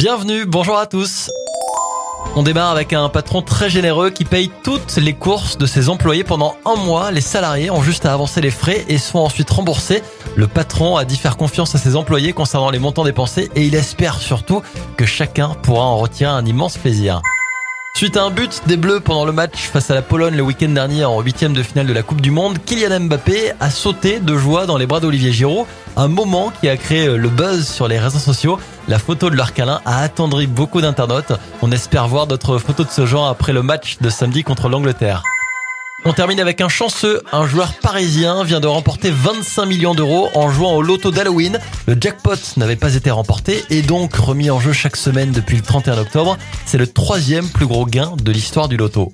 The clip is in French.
Bienvenue, bonjour à tous. On démarre avec un patron très généreux qui paye toutes les courses de ses employés pendant un mois. Les salariés ont juste à avancer les frais et sont ensuite remboursés. Le patron a dit faire confiance à ses employés concernant les montants dépensés et il espère surtout que chacun pourra en retirer un immense plaisir. Suite à un but des Bleus pendant le match face à la Pologne le week-end dernier en huitième de finale de la Coupe du Monde, Kylian Mbappé a sauté de joie dans les bras d'Olivier Giroud. Un moment qui a créé le buzz sur les réseaux sociaux. La photo de leur câlin a attendri beaucoup d'internautes. On espère voir d'autres photos de ce genre après le match de samedi contre l'Angleterre. On termine avec un chanceux. Un joueur parisien vient de remporter 25 millions d'euros en jouant au loto d'Halloween. Le jackpot n'avait pas été remporté et donc remis en jeu chaque semaine depuis le 31 octobre. C'est le troisième plus gros gain de l'histoire du loto.